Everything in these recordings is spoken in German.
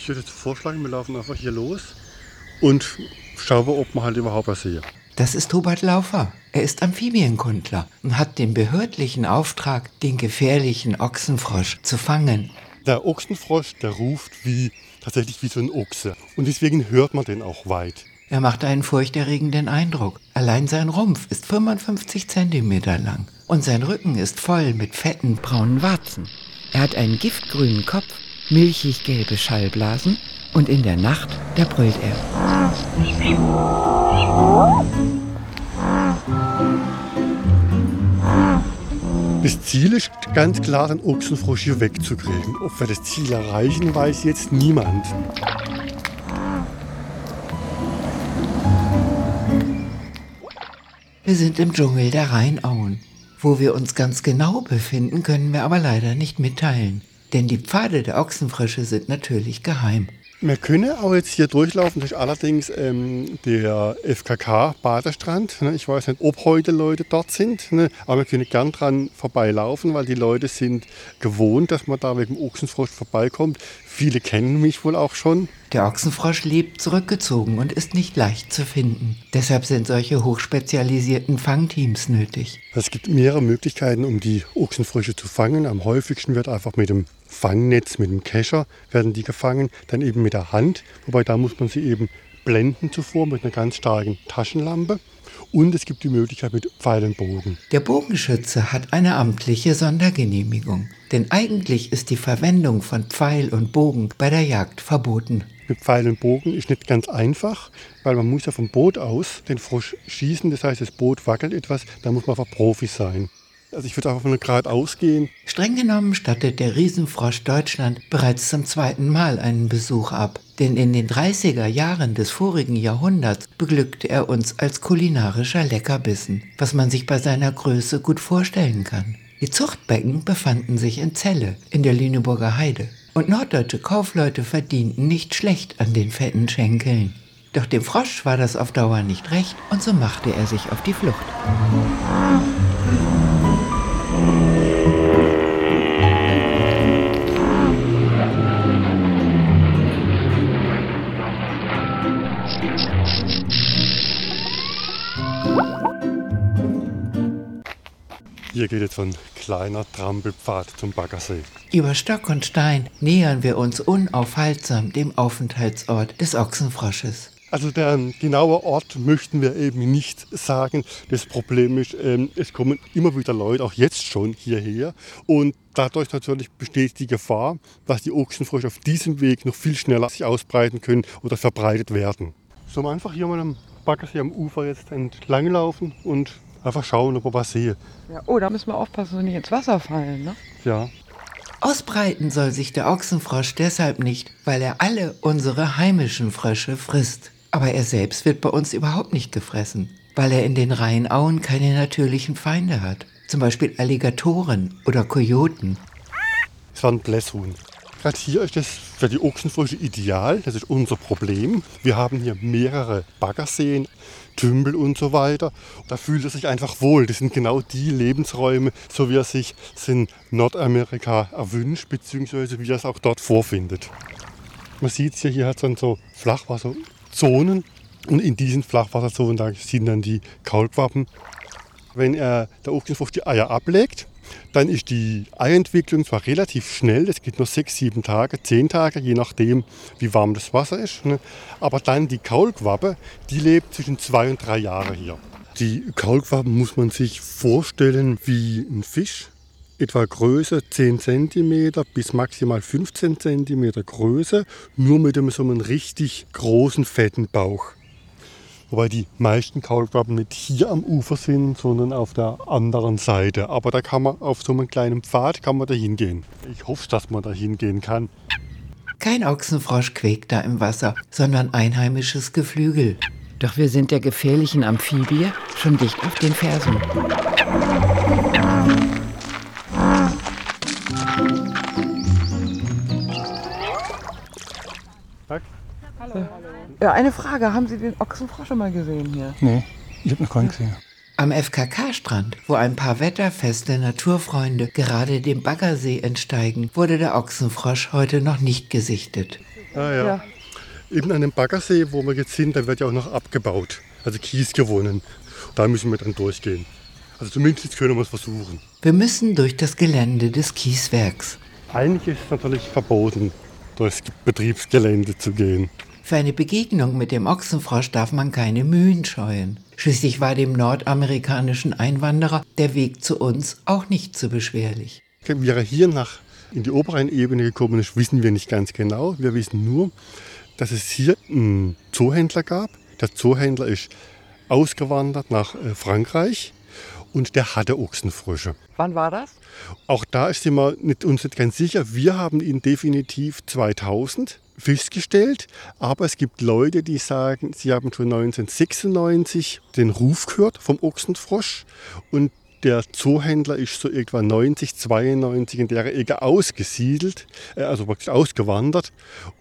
Ich würde vorschlagen, wir laufen einfach hier los und schauen, ob wir halt überhaupt was sehen. Das ist Hubert Laufer. Er ist Amphibienkundler und hat den behördlichen Auftrag, den gefährlichen Ochsenfrosch zu fangen. Der Ochsenfrosch, der ruft wie tatsächlich wie so ein Ochse. Und deswegen hört man den auch weit. Er macht einen furchterregenden Eindruck. Allein sein Rumpf ist 55 Zentimeter lang und sein Rücken ist voll mit fetten braunen Warzen. Er hat einen giftgrünen Kopf, milchig gelbe Schallblasen und in der Nacht, da brüllt er. Das Ziel ist ganz klar, den Ochsenfrosch hier wegzukriegen. Ob wir das Ziel erreichen, weiß jetzt niemand. Wir sind im Dschungel der Rheinauen. Wo wir uns ganz genau befinden, können wir aber leider nicht mitteilen. Denn die Pfade der Ochsenfrösche sind natürlich geheim. Wir können auch jetzt hier durchlaufen, ist allerdings ähm, der FKK-Badestrand. Ne? Ich weiß nicht, ob heute Leute dort sind, ne? aber wir können gern dran vorbeilaufen, weil die Leute sind gewohnt, dass man da wegen dem Ochsenfrosch vorbeikommt. Viele kennen mich wohl auch schon. Der Ochsenfrosch lebt zurückgezogen und ist nicht leicht zu finden. Deshalb sind solche hochspezialisierten Fangteams nötig. Es gibt mehrere Möglichkeiten, um die Ochsenfrösche zu fangen. Am häufigsten wird einfach mit dem Fangnetz, mit dem Kescher werden die gefangen, dann eben mit der Hand, wobei da muss man sie eben blenden zuvor mit einer ganz starken Taschenlampe. Und es gibt die Möglichkeit mit Pfeil und Bogen. Der Bogenschütze hat eine amtliche Sondergenehmigung. Denn eigentlich ist die Verwendung von Pfeil und Bogen bei der Jagd verboten. Mit Pfeil und Bogen ist nicht ganz einfach, weil man muss ja vom Boot aus den Frosch schießen. Das heißt, das Boot wackelt etwas, da muss man einfach Profi sein. Also ich würde einfach von geradeaus gehen. Streng genommen stattet der Riesenfrosch Deutschland bereits zum zweiten Mal einen Besuch ab. Denn in den 30er Jahren des vorigen Jahrhunderts beglückte er uns als kulinarischer Leckerbissen, was man sich bei seiner Größe gut vorstellen kann. Die Zuchtbecken befanden sich in Celle, in der Lüneburger Heide. Und norddeutsche Kaufleute verdienten nicht schlecht an den fetten Schenkeln. Doch dem Frosch war das auf Dauer nicht recht und so machte er sich auf die Flucht. Hier geht jetzt so ein kleiner Trampelpfad zum Baggersee. Über Stock und Stein nähern wir uns unaufhaltsam dem Aufenthaltsort des Ochsenfrosches. Also der genaue Ort möchten wir eben nicht sagen. Das Problem ist, ähm, es kommen immer wieder Leute, auch jetzt schon hierher. Und dadurch natürlich besteht die Gefahr, dass die Ochsenfrösche auf diesem Weg noch viel schneller sich ausbreiten können oder verbreitet werden. Sollen wir einfach hier mal am Baggersee am Ufer jetzt entlang laufen und einfach schauen, ob wir was sehen. Ja, oh, da müssen wir aufpassen, dass wir nicht ins Wasser fallen. Ne? Ja. Ausbreiten soll sich der Ochsenfrosch deshalb nicht, weil er alle unsere heimischen Frösche frisst. Aber er selbst wird bei uns überhaupt nicht gefressen, weil er in den Rheinauen keine natürlichen Feinde hat. Zum Beispiel Alligatoren oder Kojoten. Es war ein Blässhuhn. Gerade hier ist das für die Ochsenfrösche ideal. Das ist unser Problem. Wir haben hier mehrere Baggerseen, Tümpel und so weiter. Da fühlt er sich einfach wohl. Das sind genau die Lebensräume, so wie er sich in Nordamerika erwünscht, beziehungsweise wie er es auch dort vorfindet. Man sieht es hier, hier hat es dann so Flachwasserzonen. Und in diesen Flachwasserzonen da sind dann die Kaulquappen. Wenn er, der Ochsenfrosch die Eier ablegt, dann ist die Eientwicklung zwar relativ schnell, das geht nur sechs, sieben Tage, zehn Tage, je nachdem, wie warm das Wasser ist. Ne? Aber dann die Kaulquappe, die lebt zwischen zwei und drei Jahre hier. Die Kaulquappen muss man sich vorstellen wie ein Fisch, etwa Größe 10 cm bis maximal 15 cm Größe, nur mit einem so einem richtig großen, fetten Bauch. Wobei die meisten Kaulquappen nicht hier am Ufer sind, sondern auf der anderen Seite. Aber da kann man auf so einem kleinen Pfad kann man da hingehen. Ich hoffe, dass man da hingehen kann. Kein Ochsenfrosch quäkt da im Wasser, sondern einheimisches Geflügel. Doch wir sind der gefährlichen Amphibie schon dicht auf den Fersen. Ja, eine Frage. Haben Sie den Ochsenfrosch schon mal gesehen hier? Nee, ich habe noch keinen gesehen. Am FKK-Strand, wo ein paar wetterfeste Naturfreunde gerade dem Baggersee entsteigen, wurde der Ochsenfrosch heute noch nicht gesichtet. Ah, ja. Ja. Eben an dem Baggersee, wo wir jetzt sind, da wird ja auch noch abgebaut. Also Kies gewonnen. Da müssen wir dann durchgehen. Also zumindest können wir es versuchen. Wir müssen durch das Gelände des Kieswerks. Eigentlich ist es natürlich verboten, durchs Betriebsgelände zu gehen. Für eine Begegnung mit dem Ochsenfrosch darf man keine Mühen scheuen. Schließlich war dem nordamerikanischen Einwanderer der Weg zu uns auch nicht so beschwerlich. Wie er hier nach in die Oberrheinebene gekommen ist, wissen wir nicht ganz genau. Wir wissen nur, dass es hier einen Zoohändler gab. Der Zoohändler ist ausgewandert nach äh, Frankreich und der hatte Ochsenfrösche. Wann war das? Auch da sind wir nicht, uns nicht ganz sicher. Wir haben ihn definitiv 2000 festgestellt, aber es gibt Leute, die sagen, sie haben schon 1996 den Ruf gehört vom Ochsenfrosch und der Zoohändler ist so etwa 90, 92 in der Ecke ausgesiedelt, äh, also praktisch ausgewandert.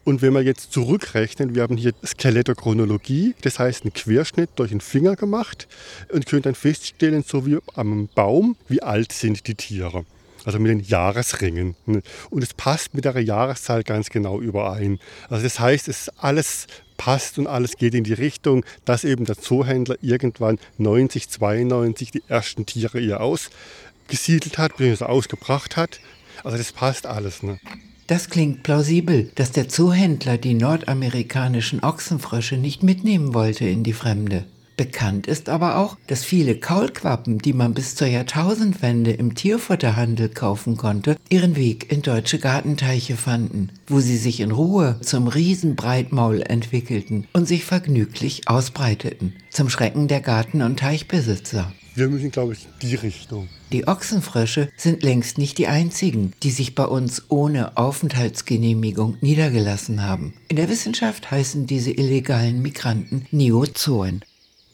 Und wenn wir jetzt zurückrechnen, wir haben hier Skelettochronologie, das heißt einen Querschnitt durch den Finger gemacht und können dann feststellen, so wie am Baum, wie alt sind die Tiere. Also mit den Jahresringen. Und es passt mit der Jahreszahl ganz genau überein. Also das heißt, es alles passt und alles geht in die Richtung, dass eben der Zoohändler irgendwann 90, 92 die ersten Tiere hier ausgesiedelt hat, bzw. ausgebracht hat. Also das passt alles. Ne? Das klingt plausibel, dass der Zoohändler die nordamerikanischen Ochsenfrösche nicht mitnehmen wollte in die Fremde. Bekannt ist aber auch, dass viele Kaulquappen, die man bis zur Jahrtausendwende im Tierfutterhandel kaufen konnte, ihren Weg in deutsche Gartenteiche fanden, wo sie sich in Ruhe zum Riesenbreitmaul entwickelten und sich vergnüglich ausbreiteten, zum Schrecken der Garten- und Teichbesitzer. Wir müssen, glaube ich, die Richtung. Die Ochsenfrösche sind längst nicht die einzigen, die sich bei uns ohne Aufenthaltsgenehmigung niedergelassen haben. In der Wissenschaft heißen diese illegalen Migranten Neozoen.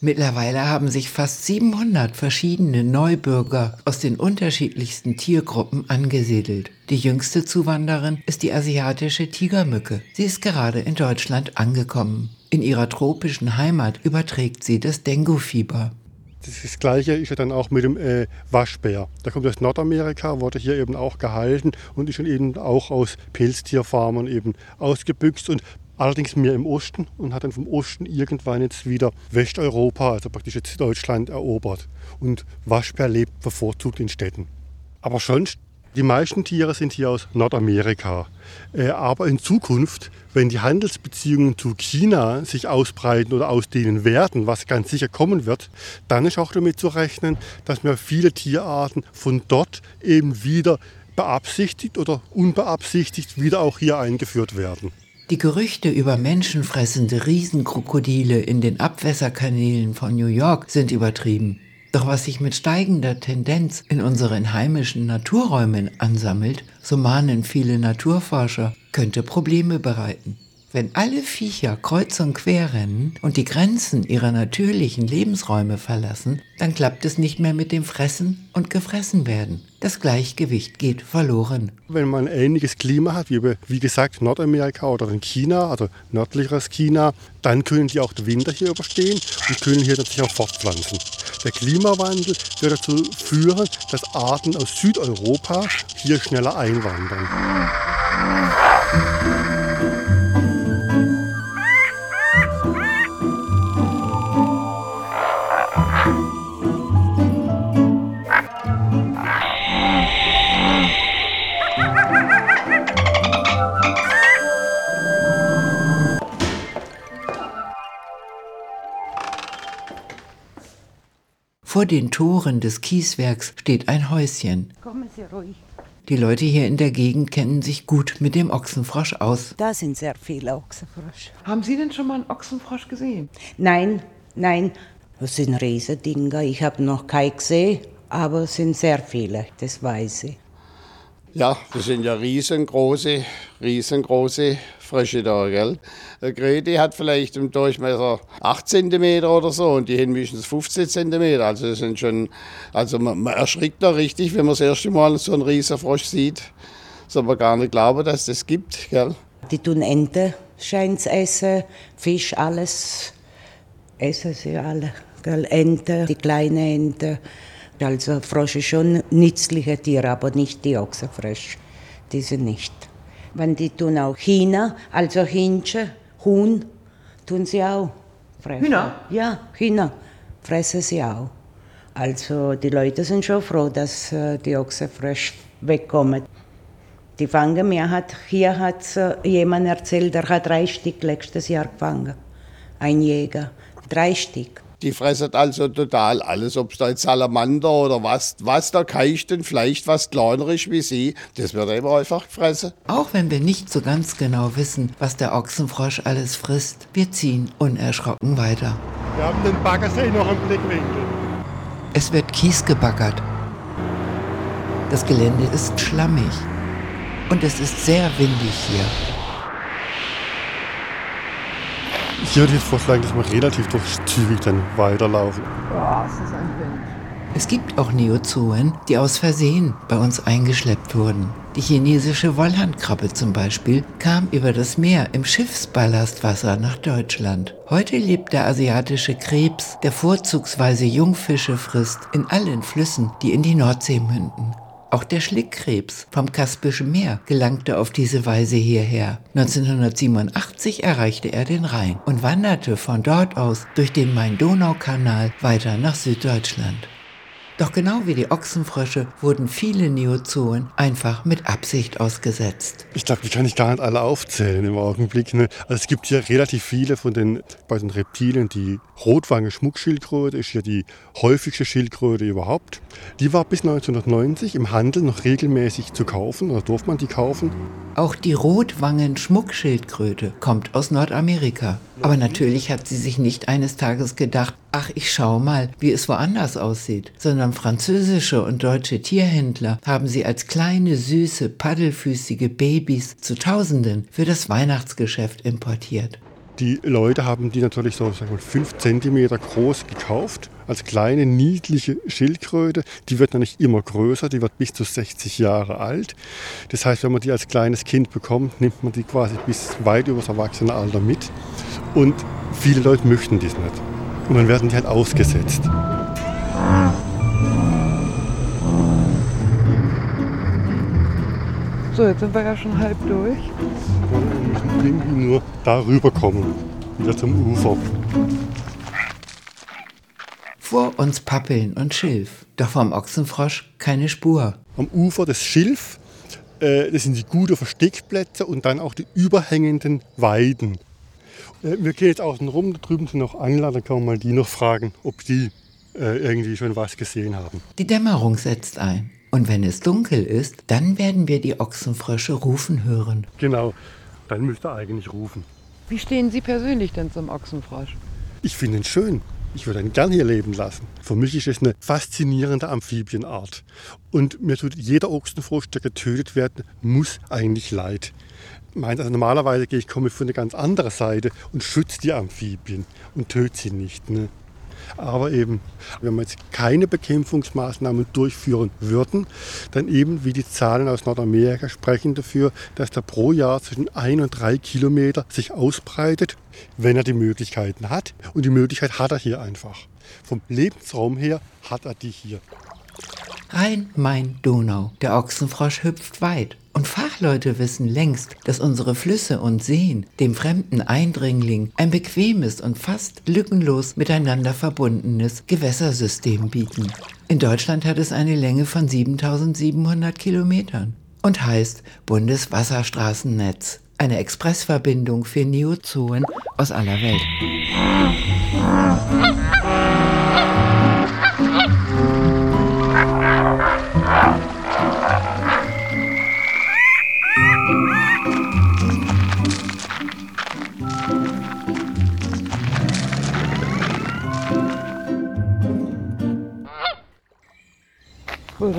Mittlerweile haben sich fast 700 verschiedene Neubürger aus den unterschiedlichsten Tiergruppen angesiedelt. Die jüngste Zuwanderin ist die asiatische Tigermücke. Sie ist gerade in Deutschland angekommen. In ihrer tropischen Heimat überträgt sie das Dengue-Fieber. Das, das Gleiche ist ja dann auch mit dem äh, Waschbär. Der kommt aus Nordamerika, wurde hier eben auch gehalten und ist schon eben auch aus Pelztierfarmen eben ausgebüxt und allerdings mehr im Osten und hat dann vom Osten irgendwann jetzt wieder Westeuropa, also praktisch jetzt Deutschland erobert. Und Waschbär lebt bevorzugt in Städten. Aber sonst, die meisten Tiere sind hier aus Nordamerika. Äh, aber in Zukunft, wenn die Handelsbeziehungen zu China sich ausbreiten oder ausdehnen werden, was ganz sicher kommen wird, dann ist auch damit zu rechnen, dass wir viele Tierarten von dort eben wieder beabsichtigt oder unbeabsichtigt wieder auch hier eingeführt werden. Die Gerüchte über menschenfressende Riesenkrokodile in den Abwässerkanälen von New York sind übertrieben. Doch was sich mit steigender Tendenz in unseren heimischen Naturräumen ansammelt, so mahnen viele Naturforscher, könnte Probleme bereiten. Wenn alle Viecher kreuz und quer rennen und die Grenzen ihrer natürlichen Lebensräume verlassen, dann klappt es nicht mehr mit dem Fressen und gefressen werden. Das Gleichgewicht geht verloren. Wenn man ein ähnliches Klima hat, wie, wie gesagt Nordamerika oder in China, also nördlicheres China, dann können die auch den Winter hier überstehen und können hier sich auch fortpflanzen. Der Klimawandel wird dazu führen, dass Arten aus Südeuropa hier schneller einwandern. Vor den Toren des Kieswerks steht ein Häuschen. Kommen Sie ruhig. Die Leute hier in der Gegend kennen sich gut mit dem Ochsenfrosch aus. Da sind sehr viele Ochsenfrösche. Haben Sie denn schon mal einen Ochsenfrosch gesehen? Nein, nein, das sind Riesendinger. Ich habe noch keinen gesehen, aber es sind sehr viele, das weiß ich. Ja, das sind ja riesengroße, riesengroße Frösche da, gell? Der Kreti hat vielleicht im Durchmesser 8 cm oder so und die höchstens 15 cm. Also das sind schon, also man, man erschrickt da richtig, wenn man das erste Mal so einen Riesenfrosch sieht. Soll man gar nicht glauben, dass das gibt, gell? Die tun Ente, scheint essen, Fisch, alles essen sie alle. Gell? Ente, die kleine Ente. Also Frösche schon nützliche Tiere, aber nicht die Ochsenfrösche. Diese nicht. Wenn die tun auch China, also Hähnchen, Huhn, tun sie auch fressen. Hühner? Ja, Hühner fressen sie auch. Also die Leute sind schon froh, dass äh, die Ochse frisch wegkommen. Die fangen, mir hat, hier hat äh, jemand erzählt, der hat drei Stück letztes Jahr gefangen. Ein Jäger, drei Stück. Die fressen also total alles, ob es da jetzt Salamander oder was, was da keichten, vielleicht was kleiner ist wie sie, das wird immer einfach gefressen. Auch wenn wir nicht so ganz genau wissen, was der Ochsenfrosch alles frisst, wir ziehen unerschrocken weiter. Wir haben den Baggersee noch im Blickwinkel. Es wird Kies gebaggert. Das Gelände ist schlammig. Und es ist sehr windig hier. Ich würde jetzt vorschlagen, dass wir relativ zügig dann weiterlaufen. Es ist ein Wind. Es gibt auch Neozoen, die aus Versehen bei uns eingeschleppt wurden. Die chinesische Wollhandkrabbe zum Beispiel kam über das Meer im Schiffsballastwasser nach Deutschland. Heute lebt der asiatische Krebs, der vorzugsweise Jungfische frisst, in allen Flüssen, die in die Nordsee münden. Auch der Schlickkrebs vom Kaspischen Meer gelangte auf diese Weise hierher. 1987 erreichte er den Rhein und wanderte von dort aus durch den Main-Donau-Kanal weiter nach Süddeutschland. Doch genau wie die Ochsenfrösche wurden viele Neozoen einfach mit Absicht ausgesetzt. Ich glaube, die kann ich gar nicht alle aufzählen im Augenblick. Ne? Also es gibt hier relativ viele von den, bei den Reptilien. Die Rotwange-Schmuckschildkröte ist hier die häufigste Schildkröte überhaupt. Die war bis 1990 im Handel noch regelmäßig zu kaufen, oder durfte man die kaufen. Auch die Rotwangen-Schmuckschildkröte kommt aus Nordamerika. Aber natürlich hat sie sich nicht eines Tages gedacht, ach, ich schau mal, wie es woanders aussieht, sondern französische und deutsche Tierhändler haben sie als kleine, süße, paddelfüßige Babys zu Tausenden für das Weihnachtsgeschäft importiert. Die Leute haben die natürlich so sagen wir, 5 cm groß gekauft, als kleine, niedliche Schildkröte. Die wird natürlich immer größer, die wird bis zu 60 Jahre alt. Das heißt, wenn man die als kleines Kind bekommt, nimmt man die quasi bis weit übers Erwachsenenalter mit. Und viele Leute möchten das nicht. Und dann werden die halt ausgesetzt. So, jetzt sind wir ja schon halb durch. Wir müssen irgendwie nur darüber kommen, wieder zum Ufer. Vor uns Pappeln und Schilf, doch vom Ochsenfrosch keine Spur. Am Ufer des Schilf, äh, das sind die guten Versteckplätze und dann auch die überhängenden Weiden. Äh, wir gehen jetzt außen rum, da drüben sind noch Angler, da kann man mal die noch fragen, ob die äh, irgendwie schon was gesehen haben. Die Dämmerung setzt ein. Und wenn es dunkel ist, dann werden wir die Ochsenfrösche rufen hören. Genau, dann müsst ihr eigentlich rufen. Wie stehen Sie persönlich denn zum Ochsenfrosch? Ich finde ihn schön. Ich würde ihn gern hier leben lassen. Für mich ist es eine faszinierende Amphibienart. Und mir tut jeder Ochsenfrosch, der getötet wird, muss eigentlich leid. Also normalerweise gehe ich komme von einer ganz anderen Seite und schütze die Amphibien und töte sie nicht. Ne? Aber eben, wenn wir jetzt keine Bekämpfungsmaßnahmen durchführen würden, dann eben wie die Zahlen aus Nordamerika sprechen dafür, dass der pro Jahr zwischen ein und drei Kilometer sich ausbreitet, wenn er die Möglichkeiten hat. Und die Möglichkeit hat er hier einfach. Vom Lebensraum her hat er die hier. Rhein, Main, Donau. Der Ochsenfrosch hüpft weit. Und Fachleute wissen längst, dass unsere Flüsse und Seen dem fremden Eindringling ein bequemes und fast lückenlos miteinander verbundenes Gewässersystem bieten. In Deutschland hat es eine Länge von 7700 Kilometern und heißt Bundeswasserstraßennetz, eine Expressverbindung für Neozoen aus aller Welt.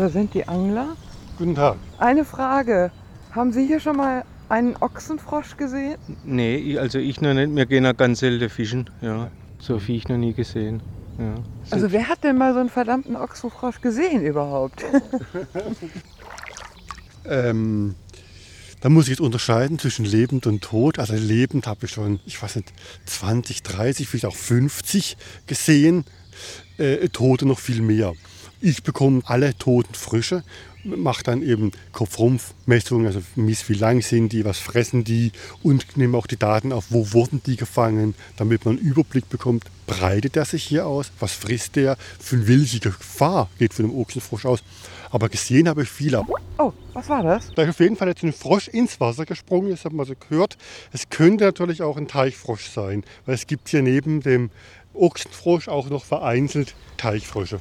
Da sind die Angler. Guten Tag. Eine Frage. Haben Sie hier schon mal einen Ochsenfrosch gesehen? Nee, ich- also ich noch nicht. Wir gehen auch ganz selten fischen. Ja. So viel ich noch nie gesehen. Ja. Also wer hat denn mal so einen verdammten Ochsenfrosch gesehen überhaupt? Ähm, da muss ich jetzt unterscheiden zwischen lebend und tot. Also lebend habe ich schon, ich weiß nicht, 20, 30, vielleicht auch 50 gesehen. Äh, Tote noch viel mehr. Ich bekomme alle toten Frösche mache dann eben Kopf-Rumpf-Messungen, also miss, wie lang sind die, was fressen die und nehme auch die Daten auf, wo wurden die gefangen, damit man einen Überblick bekommt, breitet er sich hier aus, was frisst der, für welche Gefahr geht von dem Ochsenfrosch aus. Aber gesehen habe ich viele. Oh, was war das? Da ist auf jeden Fall jetzt ein Frosch ins Wasser gesprungen, das hat man so gehört. Es könnte natürlich auch ein Teichfrosch sein, weil es gibt hier neben dem Ochsenfrosch auch noch vereinzelt Teichfrösche.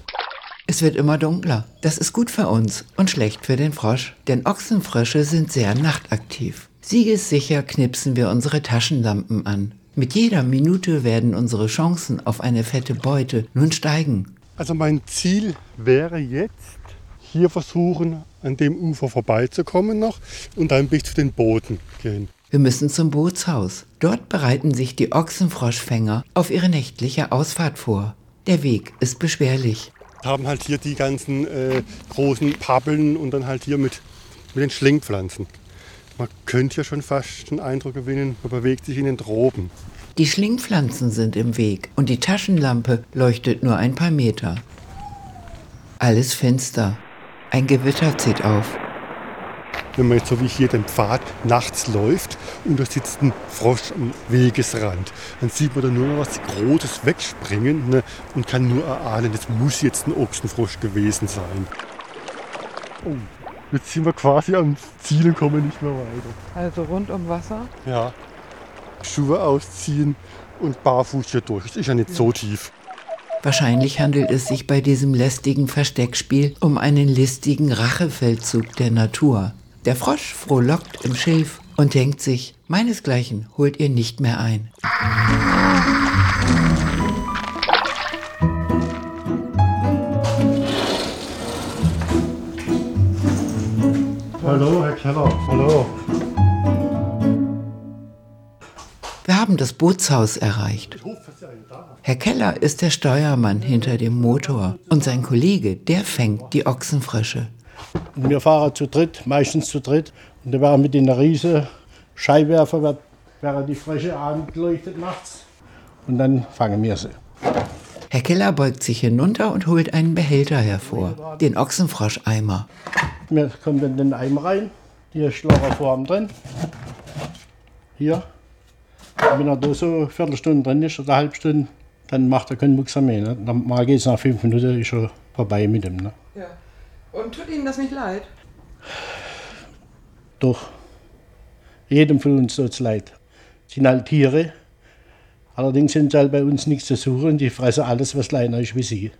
Es wird immer dunkler. Das ist gut für uns und schlecht für den Frosch, denn Ochsenfrösche sind sehr nachtaktiv. Siegessicher knipsen wir unsere Taschenlampen an. Mit jeder Minute werden unsere Chancen auf eine fette Beute nun steigen. Also mein Ziel wäre jetzt, hier versuchen, an dem Ufer vorbeizukommen noch und dann bis zu den Booten gehen. Wir müssen zum Bootshaus. Dort bereiten sich die Ochsenfroschfänger auf ihre nächtliche Ausfahrt vor. Der Weg ist beschwerlich. Haben halt hier die ganzen äh, großen Pappeln und dann halt hier mit, mit den Schlingpflanzen. Man könnte ja schon fast den Eindruck gewinnen, man bewegt sich in den Tropen. Die Schlingpflanzen sind im Weg und die Taschenlampe leuchtet nur ein paar Meter. Alles finster. Ein Gewitter zieht auf. Wenn man jetzt so wie hier den Pfad nachts läuft und da sitzt ein Frosch am Wegesrand, dann sieht man da nur noch was Großes wegspringen ne, und kann nur erahnen, das muss jetzt ein Ochsenfrosch gewesen sein. Oh, jetzt sind wir quasi am Ziel und kommen nicht mehr weiter. Also rund um Wasser. Ja, Schuhe ausziehen und barfuß hier durch. Es ist ja nicht so tief. Wahrscheinlich handelt es sich bei diesem lästigen Versteckspiel um einen listigen Rachefeldzug der Natur. Der Frosch frohlockt im Schilf und denkt sich, meinesgleichen holt ihr nicht mehr ein. Hallo, Herr Keller. Hallo. Wir haben das Bootshaus erreicht. Herr Keller ist der Steuermann hinter dem Motor und sein Kollege, der fängt die Ochsenfrösche. Und wir fahren zu dritt, meistens zu dritt. Und da werden mit den riesen Scheinwerfer wird, werden die Frösche angeleuchtet nachts. Und dann fangen wir sie. Herr Keller beugt sich hinunter und holt einen Behälter hervor, den Ochsenfroscheimer. Wir kommen dann in den Eimer rein. Hier ist Chloroform drin. Hier. Und wenn er da so eine Viertelstunde drin ist oder eine halbe Stunde, dann macht er keinen Mucks mehr. Ne? Dann geht es nach fünf Minuten, ist er vorbei mit dem. Ne? Ja. Und tut Ihnen das nicht leid? Doch. Jedem von uns tut es leid. Es sind halt Tiere. Allerdings sind sie halt bei uns nichts zu suchen. Die fressen alles, was kleiner ist wie sie.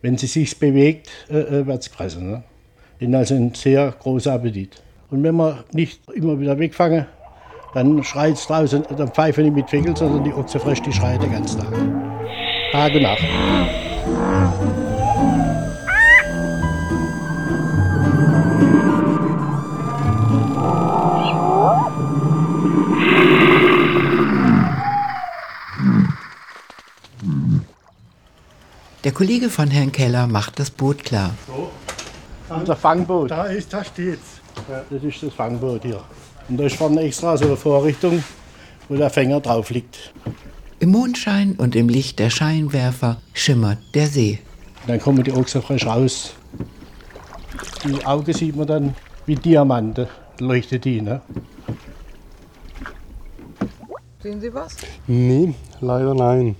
Wenn sie sich bewegt, äh, äh, wird es gefressen. Ne? Die also einen sehr großen Appetit. Und wenn wir nicht immer wieder wegfangen, dann schreit es draußen, dann pfeifen die mit Fegel, sondern die Ochse frisch, die schreit den ganzen Tag. Tag und Nacht. Der Kollege von Herrn Keller macht das Boot klar. Unser Fangboot. Da ist, da steht's. Ja, das ist das Fangboot hier. Und da ist vorne extra so eine Vorrichtung, wo der Fänger drauf liegt. Im Mondschein und im Licht der Scheinwerfer schimmert der See. Dann kommen die Ochse frisch raus. Die Augen sieht man dann wie Diamanten, leuchtet die. Ne? Sehen Sie was? Nee, leider nein.